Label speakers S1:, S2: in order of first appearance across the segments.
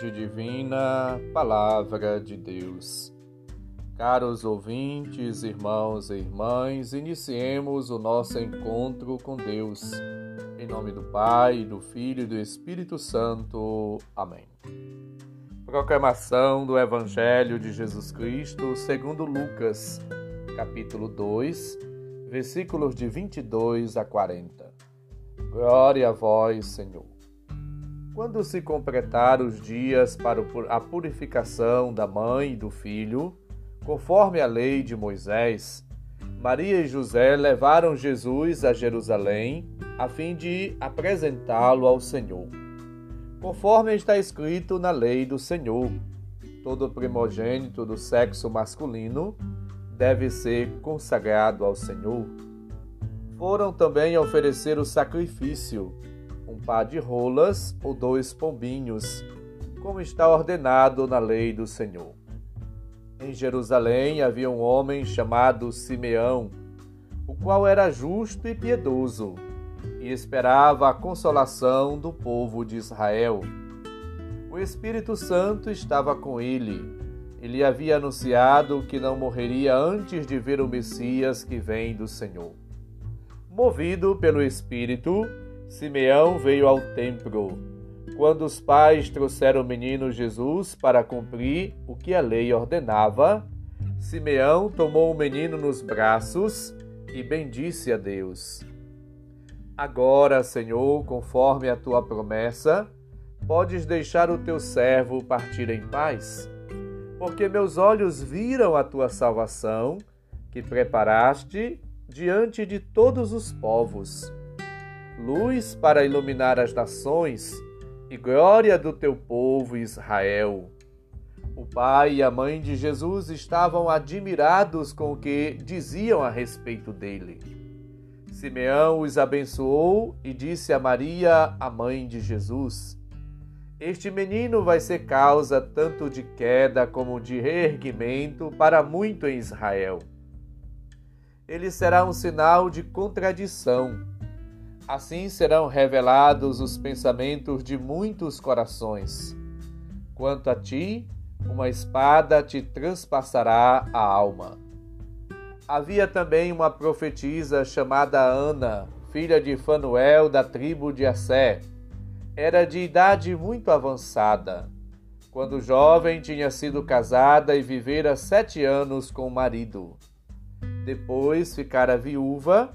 S1: Fonte Divina, Palavra de Deus. Caros ouvintes, irmãos e irmãs, iniciemos o nosso encontro com Deus. Em nome do Pai, do Filho e do Espírito Santo. Amém. Proclamação do Evangelho de Jesus Cristo segundo Lucas, capítulo 2, versículos de 22 a 40. Glória a vós, Senhor. Quando se completaram os dias para a purificação da mãe e do filho, conforme a lei de Moisés, Maria e José levaram Jesus a Jerusalém a fim de apresentá-lo ao Senhor. Conforme está escrito na lei do Senhor, todo primogênito do sexo masculino deve ser consagrado ao Senhor. Foram também oferecer o sacrifício um par de rolas ou dois pombinhos, como está ordenado na lei do Senhor. Em Jerusalém havia um homem chamado Simeão, o qual era justo e piedoso, e esperava a consolação do povo de Israel. O Espírito Santo estava com ele. Ele havia anunciado que não morreria antes de ver o Messias que vem do Senhor. Movido pelo Espírito, Simeão veio ao templo. Quando os pais trouxeram o menino Jesus para cumprir o que a lei ordenava, Simeão tomou o menino nos braços e bendisse a Deus. Agora, Senhor, conforme a tua promessa, podes deixar o teu servo partir em paz, porque meus olhos viram a tua salvação, que preparaste diante de todos os povos luz para iluminar as nações e glória do teu povo Israel. O pai e a mãe de Jesus estavam admirados com o que diziam a respeito dele. Simeão os abençoou e disse a Maria, a mãe de Jesus: Este menino vai ser causa tanto de queda como de reerguimento para muito em Israel. Ele será um sinal de contradição Assim serão revelados os pensamentos de muitos corações. Quanto a ti, uma espada te transpassará a alma. Havia também uma profetisa chamada Ana, filha de Fanuel da tribo de Assé. Era de idade muito avançada. Quando jovem, tinha sido casada e vivera sete anos com o marido. Depois ficara viúva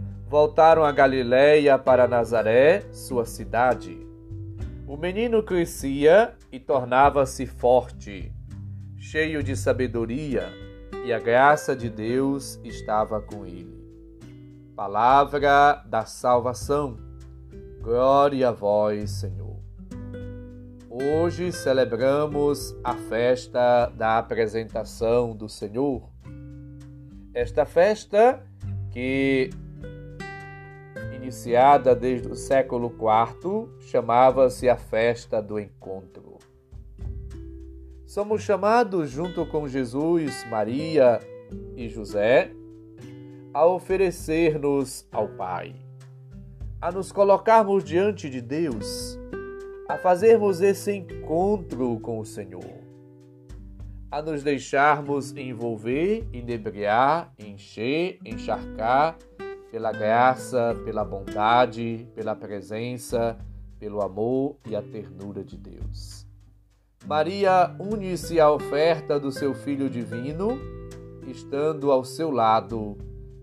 S1: voltaram a Galiléia para Nazaré, sua cidade. O menino crescia e tornava-se forte, cheio de sabedoria, e a graça de Deus estava com ele. Palavra da salvação. Glória a vós, Senhor. Hoje celebramos a festa da apresentação do Senhor. Esta festa que iniciada desde o século IV, chamava-se a Festa do Encontro. Somos chamados, junto com Jesus, Maria e José, a oferecer-nos ao Pai, a nos colocarmos diante de Deus, a fazermos esse encontro com o Senhor, a nos deixarmos envolver, inebriar, encher, encharcar pela graça, pela bondade, pela presença, pelo amor e a ternura de Deus. Maria une-se à oferta do seu Filho Divino, estando ao seu lado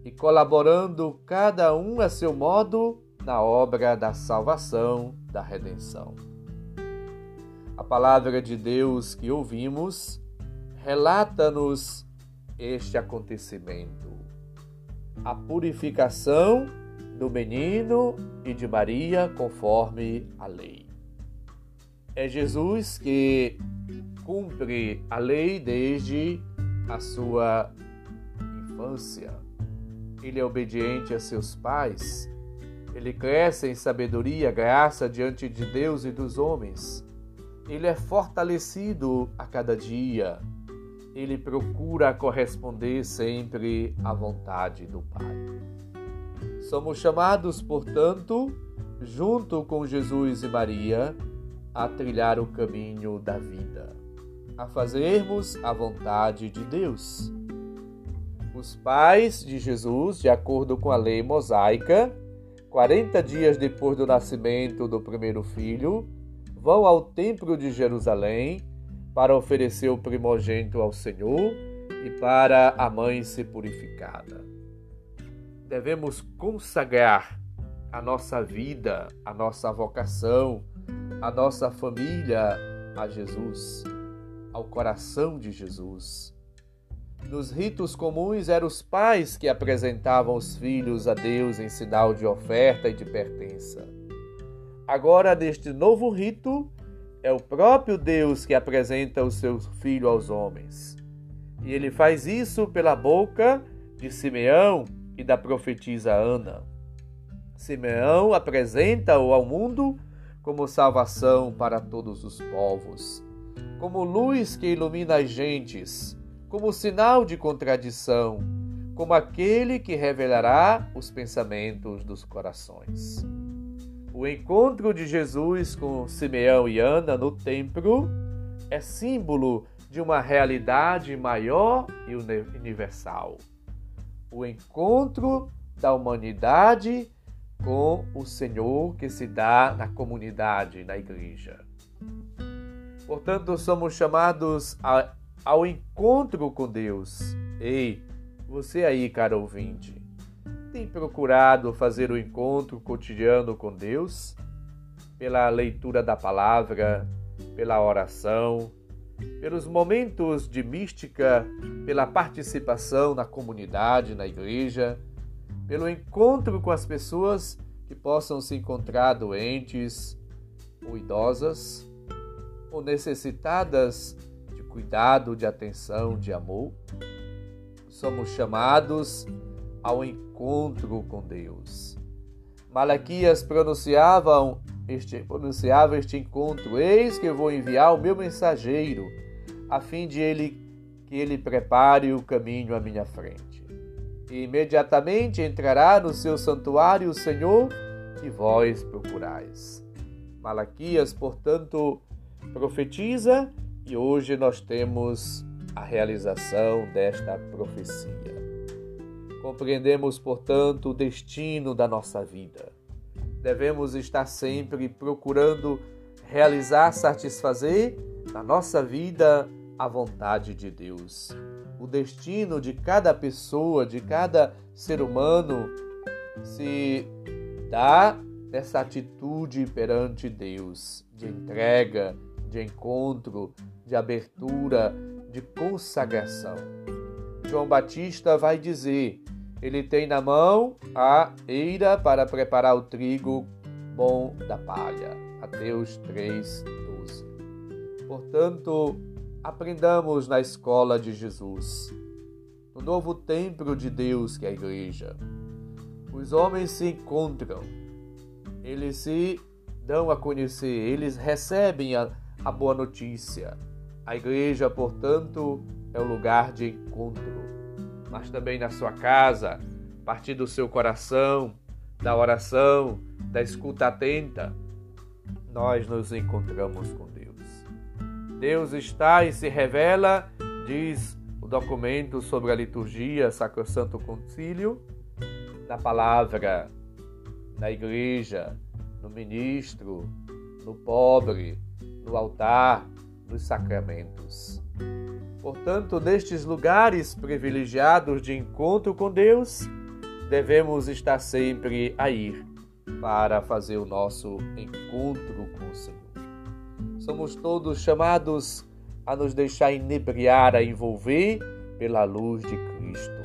S1: e colaborando cada um a seu modo na obra da salvação, da redenção. A palavra de Deus que ouvimos relata-nos este acontecimento a purificação do menino e de Maria conforme a lei. É Jesus que cumpre a lei desde a sua infância. Ele é obediente a seus pais. Ele cresce em sabedoria, graça diante de Deus e dos homens. Ele é fortalecido a cada dia. Ele procura corresponder sempre à vontade do Pai. Somos chamados, portanto, junto com Jesus e Maria, a trilhar o caminho da vida, a fazermos a vontade de Deus. Os pais de Jesus, de acordo com a lei mosaica, 40 dias depois do nascimento do primeiro filho, vão ao templo de Jerusalém para oferecer o primogênito ao Senhor e para a mãe ser purificada. Devemos consagrar a nossa vida, a nossa vocação, a nossa família a Jesus, ao coração de Jesus. Nos ritos comuns eram os pais que apresentavam os filhos a Deus em sinal de oferta e de pertença. Agora, neste novo rito, é o próprio Deus que apresenta o seu filho aos homens. E ele faz isso pela boca de Simeão e da profetisa Ana. Simeão apresenta-o ao mundo como salvação para todos os povos, como luz que ilumina as gentes como sinal de contradição, como aquele que revelará os pensamentos dos corações. O encontro de Jesus com Simeão e Ana no templo é símbolo de uma realidade maior e universal. O encontro da humanidade com o Senhor que se dá na comunidade, na igreja. Portanto, somos chamados a ao encontro com Deus. Ei, você aí, cara ouvinte, tem procurado fazer o encontro cotidiano com Deus? Pela leitura da palavra, pela oração, pelos momentos de mística, pela participação na comunidade, na igreja, pelo encontro com as pessoas que possam se encontrar doentes ou idosas ou necessitadas cuidado, de atenção, de amor. Somos chamados ao encontro com Deus. Malaquias pronunciava este, pronunciava este encontro: Eis que eu vou enviar o meu mensageiro, a fim de ele que ele prepare o caminho à minha frente. E imediatamente entrará no seu santuário o Senhor que vós procurais. Malaquias, portanto, profetiza e hoje nós temos a realização desta profecia. Compreendemos, portanto, o destino da nossa vida. Devemos estar sempre procurando realizar, satisfazer na nossa vida a vontade de Deus. O destino de cada pessoa, de cada ser humano, se dá nessa atitude perante Deus, de entrega, de encontro, de abertura, de consagração. João Batista vai dizer: ele tem na mão a eira para preparar o trigo bom da palha. Mateus 3:12. Portanto, aprendamos na escola de Jesus, no novo templo de Deus que é a igreja. Os homens se encontram, eles se dão a conhecer, eles recebem a, a boa notícia, a igreja, portanto, é o lugar de encontro, mas também na sua casa, a partir do seu coração, da oração, da escuta atenta, nós nos encontramos com Deus. Deus está e se revela, diz o documento sobre a liturgia Sacrosanto Concílio, na palavra, na igreja, no ministro, no pobre, no altar, nos sacramentos. Portanto, nestes lugares privilegiados de encontro com Deus, devemos estar sempre a ir para fazer o nosso encontro com o Senhor. Somos todos chamados a nos deixar inebriar, a envolver pela luz de Cristo.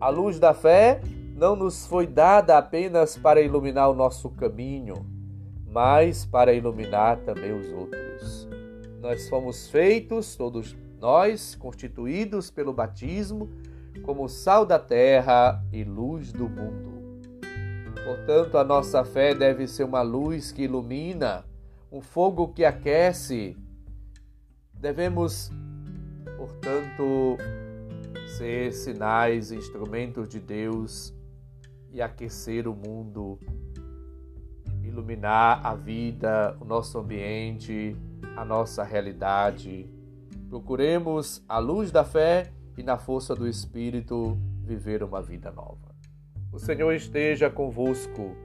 S1: A luz da fé não nos foi dada apenas para iluminar o nosso caminho, mas para iluminar também os outros. Nós fomos feitos, todos Nós, constituídos pelo batismo, como sal da terra e luz do mundo. Portanto, a nossa fé deve ser uma luz que ilumina, um fogo que aquece. Devemos, portanto, ser sinais, instrumentos de Deus e aquecer o mundo, iluminar a vida, o nosso ambiente, a nossa realidade. Procuremos a luz da fé e na força do Espírito viver uma vida nova. O Senhor esteja convosco,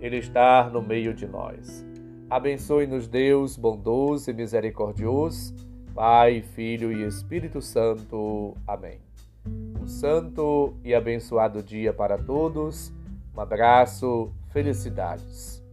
S1: Ele está no meio de nós. Abençoe-nos, Deus bondoso e misericordioso, Pai, Filho e Espírito Santo. Amém. Um santo e abençoado dia para todos. Um abraço, felicidades.